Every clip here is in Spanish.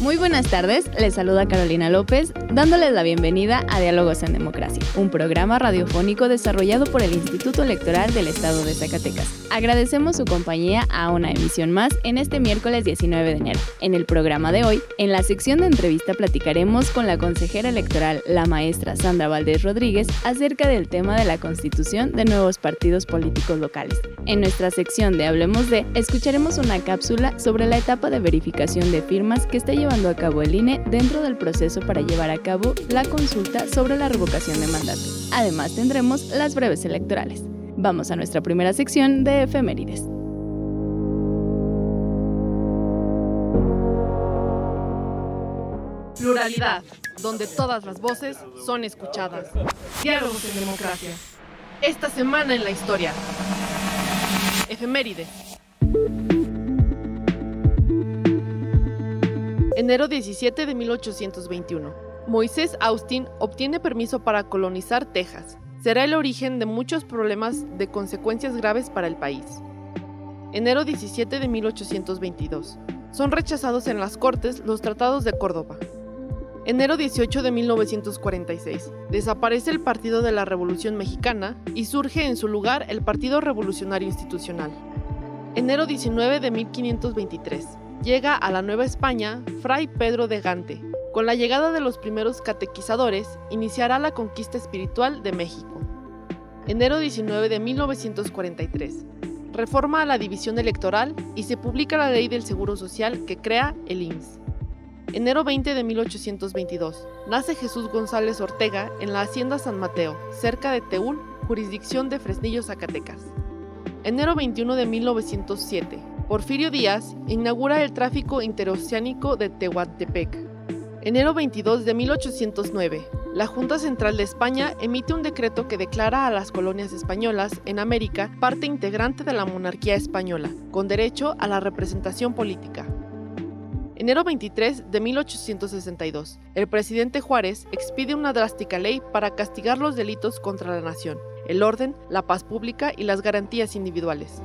Muy buenas tardes, les saluda Carolina López, dándoles la bienvenida a Diálogos en Democracia, un programa radiofónico desarrollado por el Instituto Electoral del Estado de Zacatecas. Agradecemos su compañía a una emisión más en este miércoles 19 de enero. En el programa de hoy, en la sección de entrevista platicaremos con la consejera electoral, la maestra Sandra Valdés Rodríguez, acerca del tema de la constitución de nuevos partidos políticos locales. En nuestra sección de Hablemos de, escucharemos una cápsula sobre la etapa de verificación de firmas que está llevando a cabo el INE dentro del proceso para llevar a cabo la consulta sobre la revocación de mandato. Además tendremos las breves electorales. Vamos a nuestra primera sección de efemérides. Pluralidad, donde todas las voces son escuchadas. Diálogos en democracia. Esta semana en la historia. Efemérides. Enero 17 de 1821. Moisés Austin obtiene permiso para colonizar Texas. Será el origen de muchos problemas de consecuencias graves para el país. Enero 17 de 1822. Son rechazados en las Cortes los tratados de Córdoba. Enero 18 de 1946. Desaparece el Partido de la Revolución Mexicana y surge en su lugar el Partido Revolucionario Institucional. Enero 19 de 1523 llega a la Nueva España Fray Pedro de Gante. Con la llegada de los primeros catequizadores, iniciará la conquista espiritual de México. Enero 19 de 1943. Reforma a la división electoral y se publica la ley del Seguro Social que crea el IMSS. Enero 20 de 1822. Nace Jesús González Ortega en la Hacienda San Mateo, cerca de Teúl, jurisdicción de Fresnillo, Zacatecas. Enero 21 de 1907. Porfirio Díaz inaugura el tráfico interoceánico de Tehuantepec. Enero 22 de 1809. La Junta Central de España emite un decreto que declara a las colonias españolas en América parte integrante de la monarquía española, con derecho a la representación política. Enero 23 de 1862. El presidente Juárez expide una drástica ley para castigar los delitos contra la nación, el orden, la paz pública y las garantías individuales.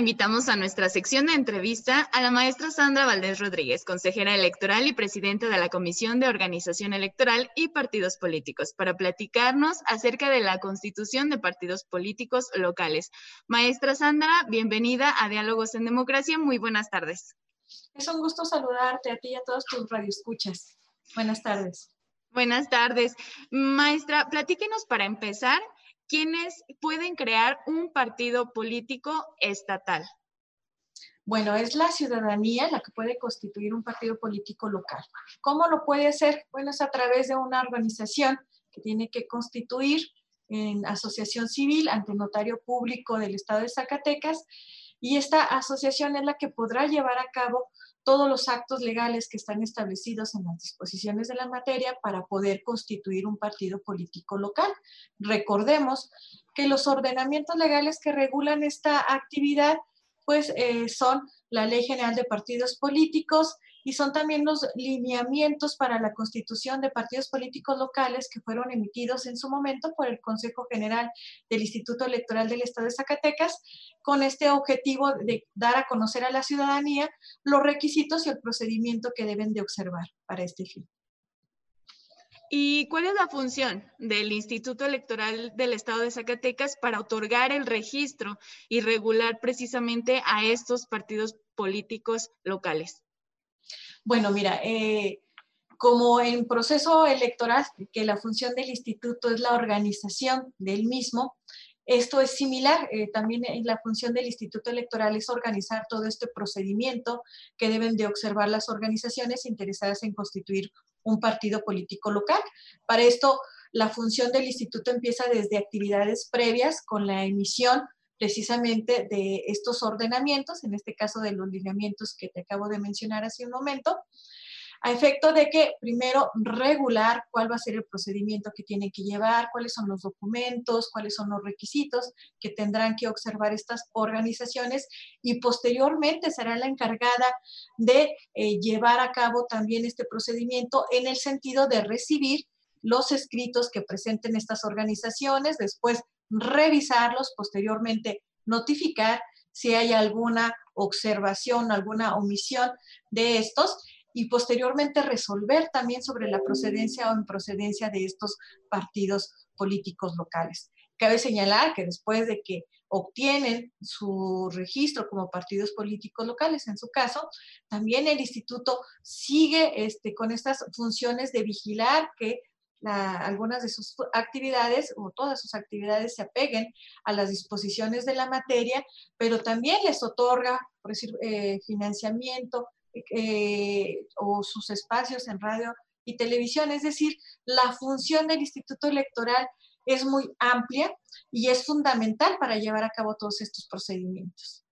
Invitamos a nuestra sección de entrevista a la maestra Sandra Valdés Rodríguez, consejera electoral y presidenta de la Comisión de Organización Electoral y Partidos Políticos, para platicarnos acerca de la constitución de partidos políticos locales. Maestra Sandra, bienvenida a Diálogos en Democracia. Muy buenas tardes. Es un gusto saludarte a ti y a todos tus radioescuchas. Buenas tardes. Buenas tardes. Maestra, platíquenos para empezar ¿quiénes pueden crear un partido político estatal? Bueno, es la ciudadanía la que puede constituir un partido político local. ¿Cómo lo puede hacer? Bueno, es a través de una organización que tiene que constituir en asociación civil ante notario público del Estado de Zacatecas y esta asociación es la que podrá llevar a cabo todos los actos legales que están establecidos en las disposiciones de la materia para poder constituir un partido político local. Recordemos que los ordenamientos legales que regulan esta actividad pues eh, son la Ley General de Partidos Políticos y son también los lineamientos para la constitución de partidos políticos locales que fueron emitidos en su momento por el Consejo General del Instituto Electoral del Estado de Zacatecas con este objetivo de dar a conocer a la ciudadanía los requisitos y el procedimiento que deben de observar para este fin. ¿Y cuál es la función del Instituto Electoral del Estado de Zacatecas para otorgar el registro y regular precisamente a estos partidos políticos locales? Bueno, mira, eh, como en proceso electoral, que la función del instituto es la organización del mismo, esto es similar, eh, también la función del Instituto Electoral es organizar todo este procedimiento que deben de observar las organizaciones interesadas en constituir un partido político local. Para esto, la función del instituto empieza desde actividades previas con la emisión precisamente de estos ordenamientos, en este caso de los lineamientos que te acabo de mencionar hace un momento, a efecto de que primero regular cuál va a ser el procedimiento que tienen que llevar, cuáles son los documentos, cuáles son los requisitos que tendrán que observar estas organizaciones y posteriormente será la encargada de eh, llevar a cabo también este procedimiento en el sentido de recibir los escritos que presenten estas organizaciones, después revisarlos, posteriormente notificar si hay alguna observación, alguna omisión de estos y posteriormente resolver también sobre la procedencia o improcedencia de estos partidos políticos locales. Cabe señalar que después de que obtienen su registro como partidos políticos locales, en su caso, también el instituto sigue este, con estas funciones de vigilar que algunas de sus actividades o todas sus actividades se apeguen a las disposiciones de la materia, pero también les otorga, por decir, eh, financiamiento, eh, o sus espacios en radio y televisión. Es decir, la función del Instituto Electoral es muy amplia y es fundamental para llevar a cabo todos estos procedimientos.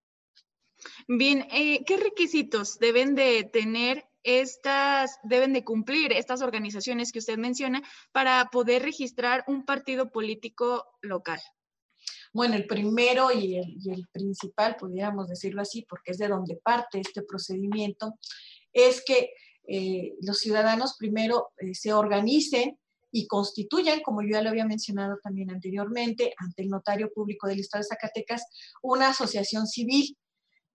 Bien, eh, ¿qué requisitos deben de tener estas, deben de cumplir estas organizaciones que usted menciona para poder registrar un partido político local? Bueno, el primero y el, principal, pudiéramos decirlo así, porque es de donde parte este procedimiento, es que eh, los ciudadanos primero eh, se organicen y constituyan, como yo ya lo había mencionado también anteriormente, ante el notario público del Estado de Zacatecas, una asociación civil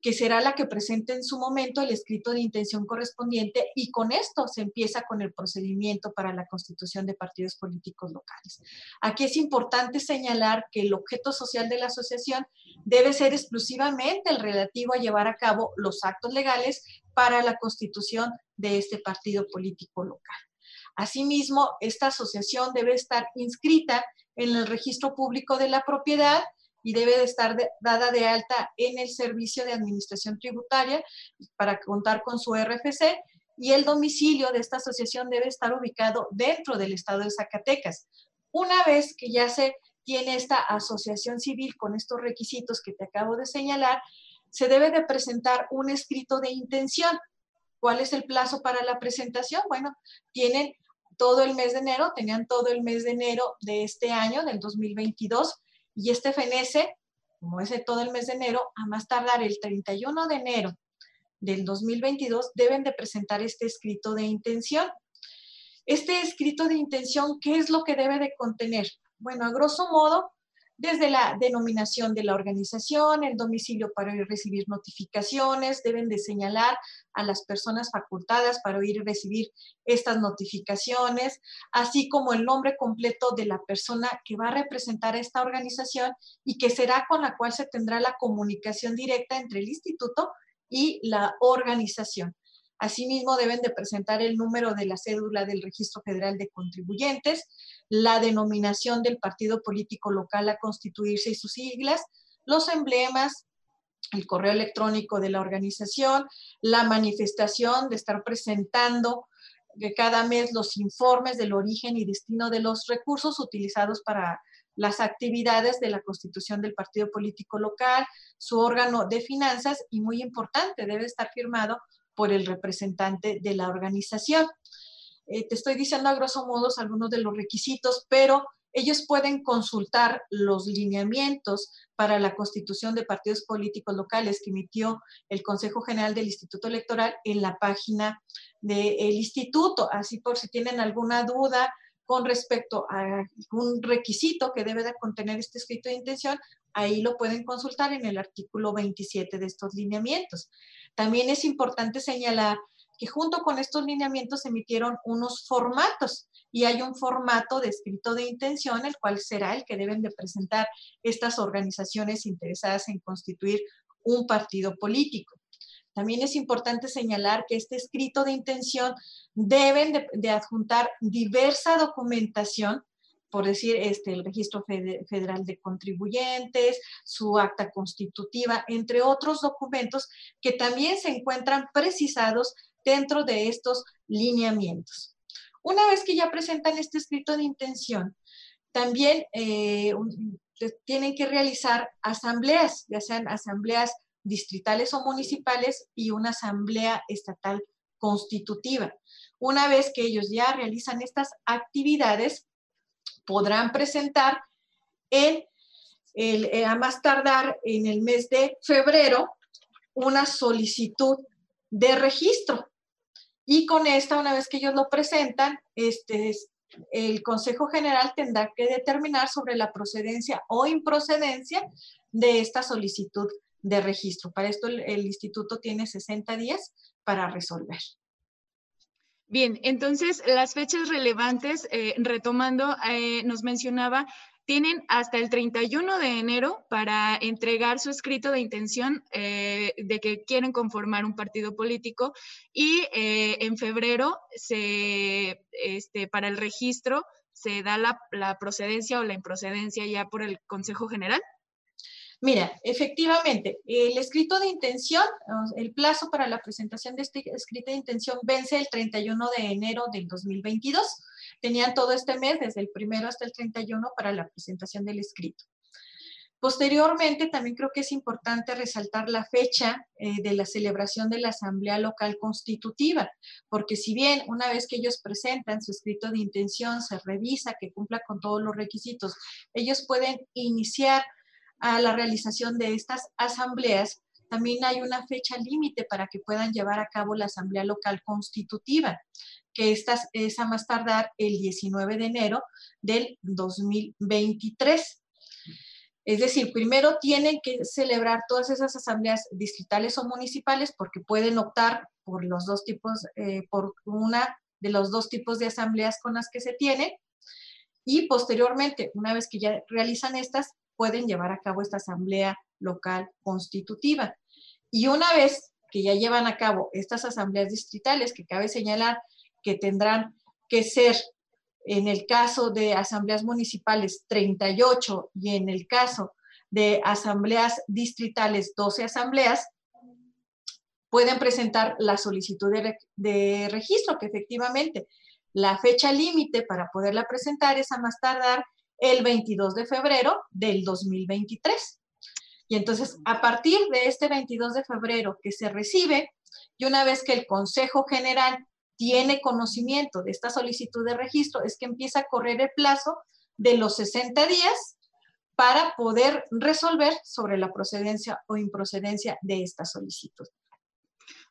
que será la que presente en su momento el escrito de intención correspondiente y con esto se empieza con el procedimiento para la constitución de partidos políticos locales. Aquí es importante señalar que el objeto social de la asociación debe ser exclusivamente el relativo a llevar a cabo los actos legales para la constitución de este partido político local. Asimismo, esta asociación debe estar inscrita en el registro público de la propiedad y debe de estar dada de alta en el Servicio de Administración Tributaria para contar con su RFC y el domicilio de esta asociación debe estar ubicado dentro del estado de Zacatecas. Una vez que ya se tiene esta asociación civil con estos requisitos que te acabo de señalar, se debe de presentar un escrito de intención. ¿Cuál es el plazo para la presentación? Bueno, tienen todo el mes de enero, tenían todo el mes de enero de este año, del 2022, y este fenece, como es de todo el mes de enero, a más tardar el 31 de enero del 2022, deben de presentar este escrito de intención. Este escrito de intención, ¿qué es lo que debe de contener? Bueno, a grosso modo, desde la denominación de la organización, el domicilio para recibir notificaciones, deben de señalar a las personas facultadas para oír y recibir estas notificaciones, así como el nombre completo de la persona que va a representar a esta organización y que será con la cual se tendrá la comunicación directa entre el instituto y la organización. Asimismo, deben de presentar el número de la cédula del Registro Federal de Contribuyentes, la denominación del partido político local a constituirse y sus siglas, los emblemas, el correo electrónico de la organización, la manifestación de estar presentando cada mes los informes del origen y destino de los recursos utilizados para las actividades de la constitución del partido político local, su órgano de finanzas y muy importante, debe estar firmado por el representante de la organización. Eh, te estoy diciendo a grosso modo algunos de los requisitos, pero ellos pueden consultar los lineamientos para la constitución de partidos políticos locales que emitió el Consejo General del Instituto Electoral en la página del instituto. Así por si tienen alguna duda con respecto a algún requisito que debe de contener este escrito de intención, ahí lo pueden consultar en el artículo 27 de estos lineamientos. También es importante señalar que junto con estos lineamientos emitieron unos formatos y hay un formato de escrito de intención, el cual será el que deben de presentar estas organizaciones interesadas en constituir un partido político. También es importante señalar que este escrito de intención deben de, adjuntar diversa documentación por decir, este, el registro federal de contribuyentes, su acta constitutiva, entre otros documentos que también se encuentran precisados dentro de estos lineamientos. Una vez que ya presentan este escrito de intención, también eh, tienen que realizar asambleas, ya sean asambleas distritales o municipales y una asamblea estatal constitutiva. Una vez que ellos ya realizan estas actividades, podrán presentar en el, eh, a más tardar en el mes de febrero una solicitud de registro. Y con esta, una vez que ellos lo presentan, este, el Consejo General tendrá que determinar sobre la procedencia o improcedencia de esta solicitud de registro. Para esto el, instituto tiene 60 días para resolver. Bien, entonces las fechas relevantes, eh, retomando, eh, nos mencionaba, tienen hasta el 31 de enero para entregar su escrito de intención eh, de que quieren conformar un partido político y en febrero se, este, para el registro se da la, la procedencia o la improcedencia ya por el Consejo General. Mira, efectivamente, el escrito de intención, el plazo para la presentación de este escrito de intención vence el 31 de enero del 2022. Tenían todo este mes, desde el primero hasta el 31, para la presentación del escrito. Posteriormente, también creo que es importante resaltar la fecha eh, de la celebración de la Asamblea Local Constitutiva, porque si bien una vez que ellos presentan su escrito de intención, se revisa que cumpla con todos los requisitos, ellos pueden iniciar a la realización de estas asambleas, también hay una fecha límite para que puedan llevar a cabo la asamblea local constitutiva, que esta es a más tardar el 19 de enero del 2023. Es decir, primero tienen que celebrar todas esas asambleas distritales o municipales porque pueden optar por los dos tipos, eh, por una de los dos tipos de asambleas con las que se tienen. Y posteriormente, una vez que ya realizan estas, pueden llevar a cabo esta asamblea local constitutiva. Y una vez que ya llevan a cabo estas asambleas distritales, que cabe señalar que tendrán que ser, en el caso de asambleas municipales, 38 y en el caso de asambleas distritales, 12 asambleas, pueden presentar la solicitud de, de registro, que efectivamente la fecha límite para poderla presentar es a más tardar el 22 de febrero del 2023. Y entonces, a partir de este 22 de febrero que se recibe, y una vez que el Consejo General tiene conocimiento de esta solicitud de registro, es que empieza a correr el plazo de los 60 días para poder resolver sobre la procedencia o improcedencia de esta solicitud.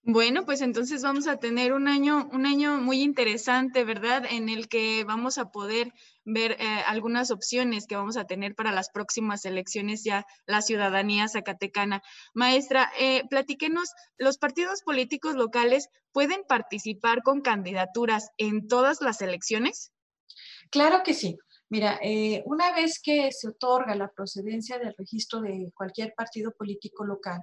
Bueno, pues entonces vamos a tener un año, un año muy interesante, ¿verdad? En el que vamos a poder ver eh, algunas opciones que vamos a tener para las próximas elecciones ya la ciudadanía zacatecana. Maestra, eh, platíquenos, ¿los partidos políticos locales pueden participar con candidaturas en todas las elecciones? Claro que sí. Mira, eh, una vez que se otorga la procedencia del registro de cualquier partido político local,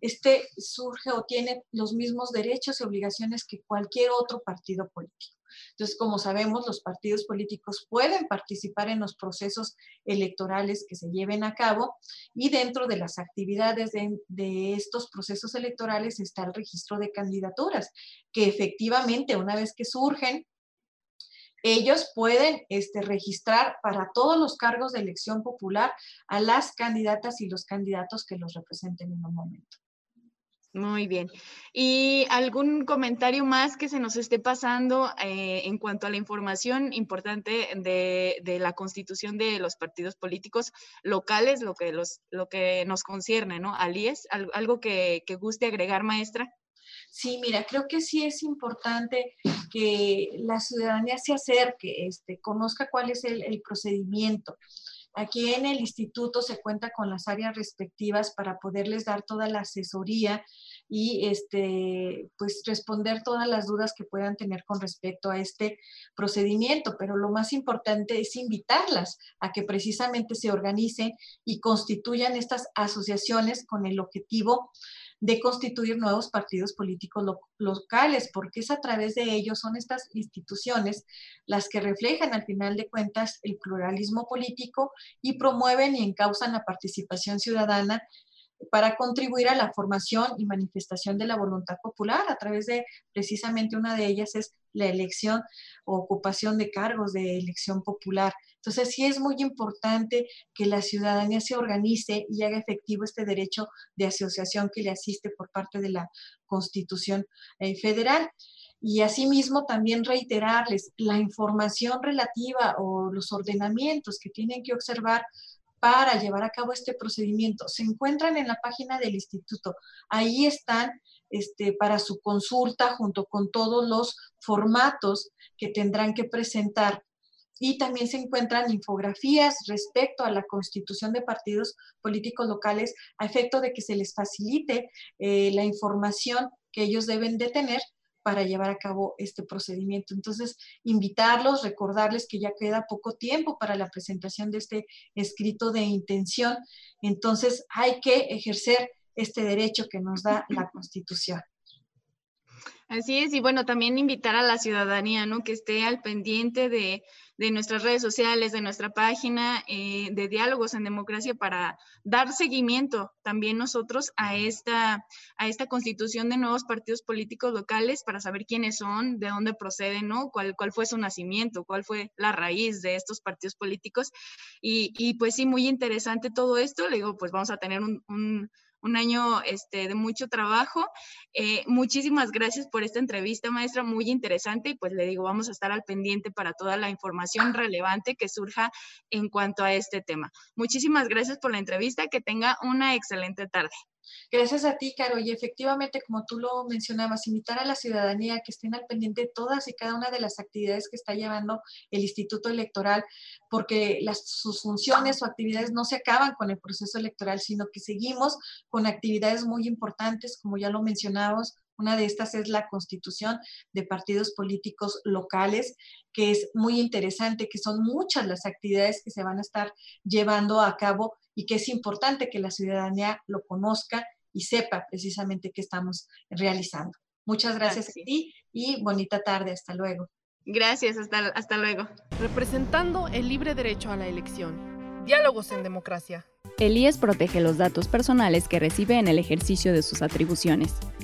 este surge o tiene los mismos derechos y obligaciones que cualquier otro partido político. Entonces, como sabemos, los partidos políticos pueden participar en los procesos electorales que se lleven a cabo y dentro de las actividades de, estos procesos electorales está el registro de candidaturas, que efectivamente una vez que surgen, ellos pueden este, registrar para todos los cargos de elección popular a las candidatas y los candidatos que los representen en un momento. Muy bien. ¿Y algún comentario más que se nos esté pasando eh, en cuanto a la información importante de, la constitución de los partidos políticos locales, lo que, los, lo que nos concierne, ¿no? Alies, ¿algo que, guste agregar, maestra? Sí, mira, creo que sí es importante que la ciudadanía se acerque, este, conozca cuál es el procedimiento. Aquí en el instituto se cuenta con las áreas respectivas para poderles dar toda la asesoría y este, pues responder todas las dudas que puedan tener con respecto a este procedimiento. Pero lo más importante es invitarlas a que precisamente se organicen y constituyan estas asociaciones con el objetivo de constituir nuevos partidos políticos locales, porque es a través de ellos, son estas instituciones las que reflejan al final de cuentas el pluralismo político y promueven y encausan la participación ciudadana para contribuir a la formación y manifestación de la voluntad popular a través de precisamente una de ellas es la elección o ocupación de cargos de elección popular. Entonces sí es muy importante que la ciudadanía se organice y haga efectivo este derecho de asociación que le asiste por parte de la Constitución eh, Federal. Y asimismo también reiterarles la información relativa o los ordenamientos que tienen que observar para llevar a cabo este procedimiento se encuentran en la página del instituto. Ahí están este, para su consulta junto con todos los formatos que tendrán que presentar. Y también se encuentran infografías respecto a la constitución de partidos políticos locales a efecto de que se les facilite eh, la información que ellos deben de tener para llevar a cabo este procedimiento. Entonces, invitarlos, recordarles que ya queda poco tiempo para la presentación de este escrito de intención. Entonces, hay que ejercer este derecho que nos da la Constitución. Así es, y bueno, también invitar a la ciudadanía, ¿no? Que esté al pendiente de, nuestras redes sociales, de nuestra página eh, de diálogos en democracia para dar seguimiento también nosotros a esta, a esta constitución de nuevos partidos políticos locales para saber quiénes son, de dónde proceden, ¿no? Cuál, cuál fue su nacimiento, cuál fue la raíz de estos partidos políticos. Y, y pues sí, muy interesante todo esto. Le digo, pues vamos a tener un un año este, de mucho trabajo. Eh, muchísimas gracias por esta entrevista, maestra, muy interesante y pues le digo, vamos a estar al pendiente para toda la información relevante que surja en cuanto a este tema. Muchísimas gracias por la entrevista, que tenga una excelente tarde. Gracias a ti, Caro. Y efectivamente, como tú lo mencionabas, invitar a la ciudadanía que estén al pendiente de todas y cada una de las actividades que está llevando el Instituto Electoral, porque sus funciones o actividades no se acaban con el proceso electoral, sino que seguimos con actividades muy importantes, como ya lo mencionamos, una de estas es la constitución de partidos políticos locales, que es muy interesante, que son muchas las actividades que se van a estar llevando a cabo y que es importante que la ciudadanía lo conozca y sepa precisamente qué estamos realizando. Muchas gracias a ti y bonita tarde. Hasta luego. Gracias, hasta, hasta luego. Representando el libre derecho a la elección. Diálogos en democracia. El IES protege los datos personales que recibe en el ejercicio de sus atribuciones.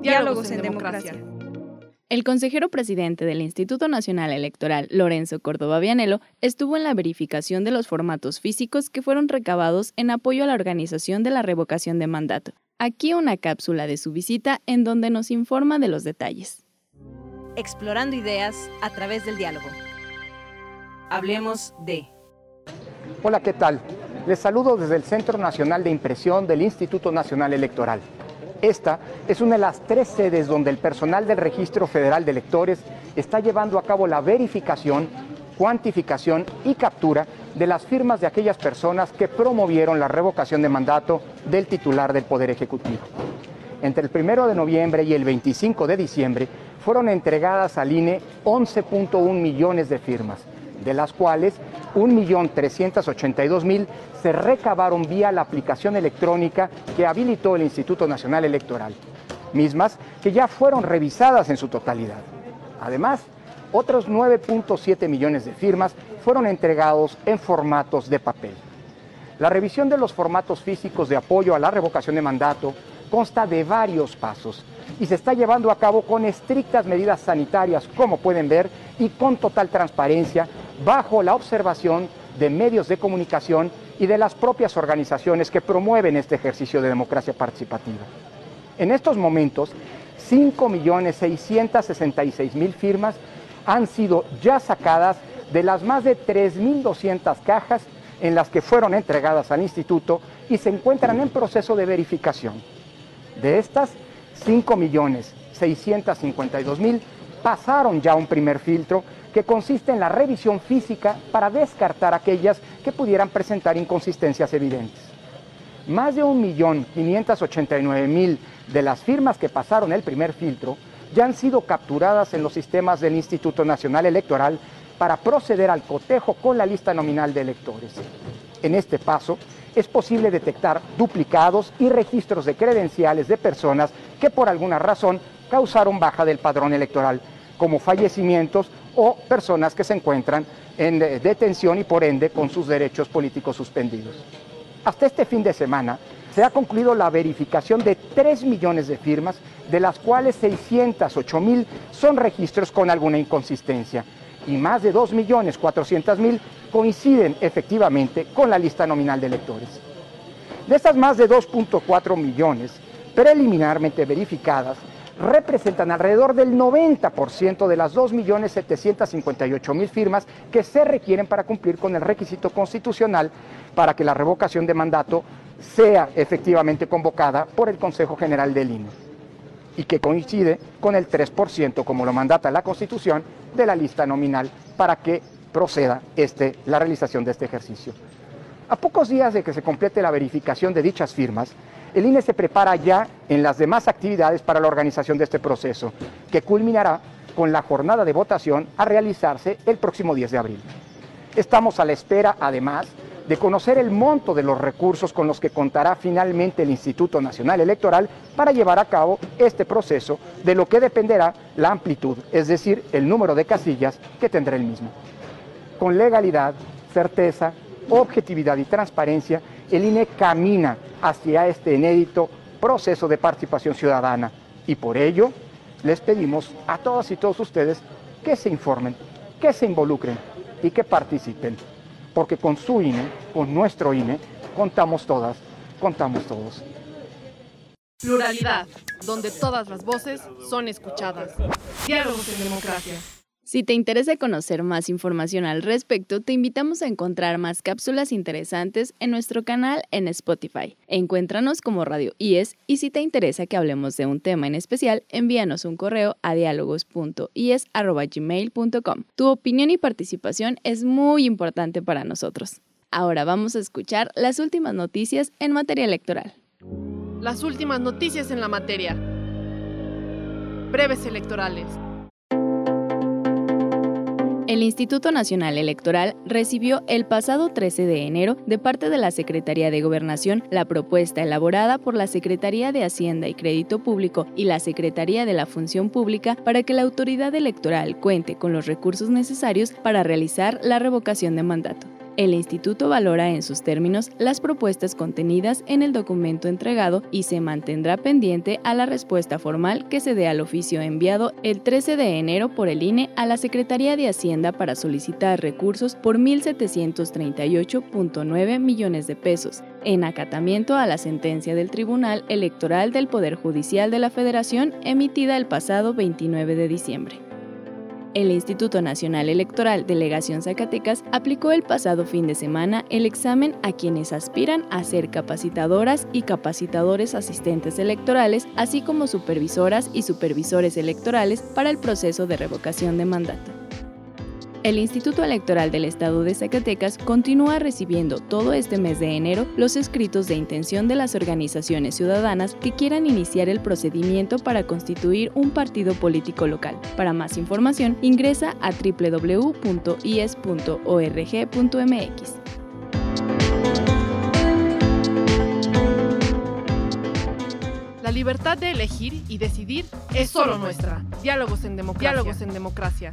Diálogos en democracia. El consejero presidente del Instituto Nacional Electoral, Lorenzo Córdoba Vianelo, estuvo en la verificación de los formatos físicos que fueron recabados en apoyo a la organización de la revocación de mandato. Aquí una cápsula de su visita en donde nos informa de los detalles. Explorando ideas a través del diálogo. Hablemos de... Hola, ¿qué tal? Les saludo desde el Centro Nacional de Impresión del Instituto Nacional Electoral. Esta es una de las tres sedes donde el personal del Registro Federal de Electores está llevando a cabo la verificación, cuantificación y captura de las firmas de aquellas personas que promovieron la revocación de mandato del titular del Poder Ejecutivo. Entre el 1 de noviembre y el 25 de diciembre fueron entregadas al INE 11.1 millones de firmas, de las cuales 1.382.000 se recabaron vía la aplicación electrónica que habilitó el Instituto Nacional Electoral, mismas que ya fueron revisadas en su totalidad. Además, otros 9.7 millones de firmas fueron entregados en formatos de papel. La revisión de los formatos físicos de apoyo a la revocación de mandato consta de varios pasos y se está llevando a cabo con estrictas medidas sanitarias, como pueden ver, y con total transparencia, bajo la observación de medios de comunicación y de las propias organizaciones que promueven este ejercicio de democracia participativa. En estos momentos, 5.666.000 firmas han sido ya sacadas de las más de 3.200 cajas en las que fueron entregadas al instituto y se encuentran en proceso de verificación. De estas, 5.652.000 pasaron ya un primer filtro que consiste en la revisión física para descartar aquellas que pudieran presentar inconsistencias evidentes. Más de 1.589.000 de las firmas que pasaron el primer filtro ya han sido capturadas en los sistemas del Instituto Nacional Electoral para proceder al cotejo con la lista nominal de electores. En este paso es posible detectar duplicados y registros de credenciales de personas que por alguna razón causaron baja del padrón electoral, como fallecimientos o personas que se encuentran en detención y por ende con sus derechos políticos suspendidos. Hasta este fin de semana se ha concluido la verificación de 3 millones de firmas, de las cuales 608 mil son registros con alguna inconsistencia y más de 2.400.000 coinciden efectivamente con la lista nominal de electores. De estas más de 2.4 millones preliminarmente verificadas, representan alrededor del 90% de las 2.758.000 firmas que se requieren para cumplir con el requisito constitucional para que la revocación de mandato sea efectivamente convocada por el Consejo General del INE y que coincide con el 3%, como lo mandata la Constitución, de la lista nominal para que proceda este, la realización de este ejercicio. A pocos días de que se complete la verificación de dichas firmas, el INE se prepara ya en las demás actividades para la organización de este proceso, que culminará con la jornada de votación a realizarse el próximo 10 de abril. Estamos a la espera, además, de conocer el monto de los recursos con los que contará finalmente el Instituto Nacional Electoral para llevar a cabo este proceso, de lo que dependerá la amplitud, es decir, el número de casillas que tendrá el mismo. Con legalidad, certeza, objetividad y transparencia, el INE camina hacia este inédito proceso de participación ciudadana y por ello les pedimos a todas y todos ustedes que se informen, que se involucren y que participen porque con su INE, con nuestro INE, contamos todas, contamos todos. Pluralidad, donde todas las voces son escuchadas. Diálogos en democracia. Si te interesa conocer más información al respecto, te invitamos a encontrar más cápsulas interesantes en nuestro canal en Spotify. Encuéntranos como Radio IES y si te interesa que hablemos de un tema en especial, envíanos un correo a diálogos.ies.gmail.com. Tu opinión y participación es muy importante para nosotros. Ahora vamos a escuchar las últimas noticias en materia electoral. Las últimas noticias en la materia. Breves electorales. El Instituto Nacional Electoral recibió el pasado 13 de enero de parte de la Secretaría de Gobernación la propuesta elaborada por la Secretaría de Hacienda y Crédito Público y la Secretaría de la Función Pública para que la autoridad electoral cuente con los recursos necesarios para realizar la revocación de mandato. El instituto valora en sus términos las propuestas contenidas en el documento entregado y se mantendrá pendiente a la respuesta formal que se dé al oficio enviado el 13 de enero por el INE a la Secretaría de Hacienda para solicitar recursos por 1.738.9 millones de pesos, en acatamiento a la sentencia del Tribunal Electoral del Poder Judicial de la Federación emitida el pasado 29 de diciembre el Instituto Nacional Electoral Delegación Zacatecas aplicó el pasado fin de semana el examen a quienes aspiran a ser capacitadoras y capacitadores asistentes electorales, así como supervisoras y supervisores electorales para el proceso de revocación de mandato. El Instituto Electoral del Estado de Zacatecas continúa recibiendo todo este mes de enero los escritos de intención de las organizaciones ciudadanas que quieran iniciar el procedimiento para constituir un partido político local. Para más información, ingresa a www.ies.org.mx. La libertad de elegir y decidir es solo nuestra. Diálogos en democracia. Diálogos en democracia.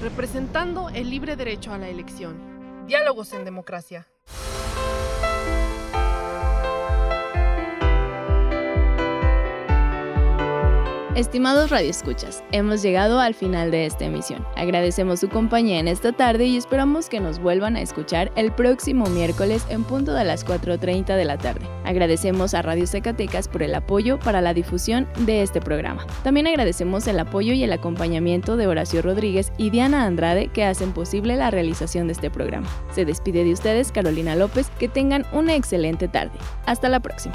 Representando el libre derecho a la elección. Diálogos en democracia. Estimados radioescuchas, hemos llegado al final de esta emisión. Agradecemos su compañía en esta tarde y esperamos que nos vuelvan a escuchar el próximo miércoles en punto de las 4.30 de la tarde. Agradecemos a Radio Zacatecas por el apoyo para la difusión de este programa. También agradecemos el apoyo y el acompañamiento de Horacio Rodríguez y Diana Andrade que hacen posible la realización de este programa. Se despide de ustedes Carolina López, que tengan una excelente tarde. Hasta la próxima.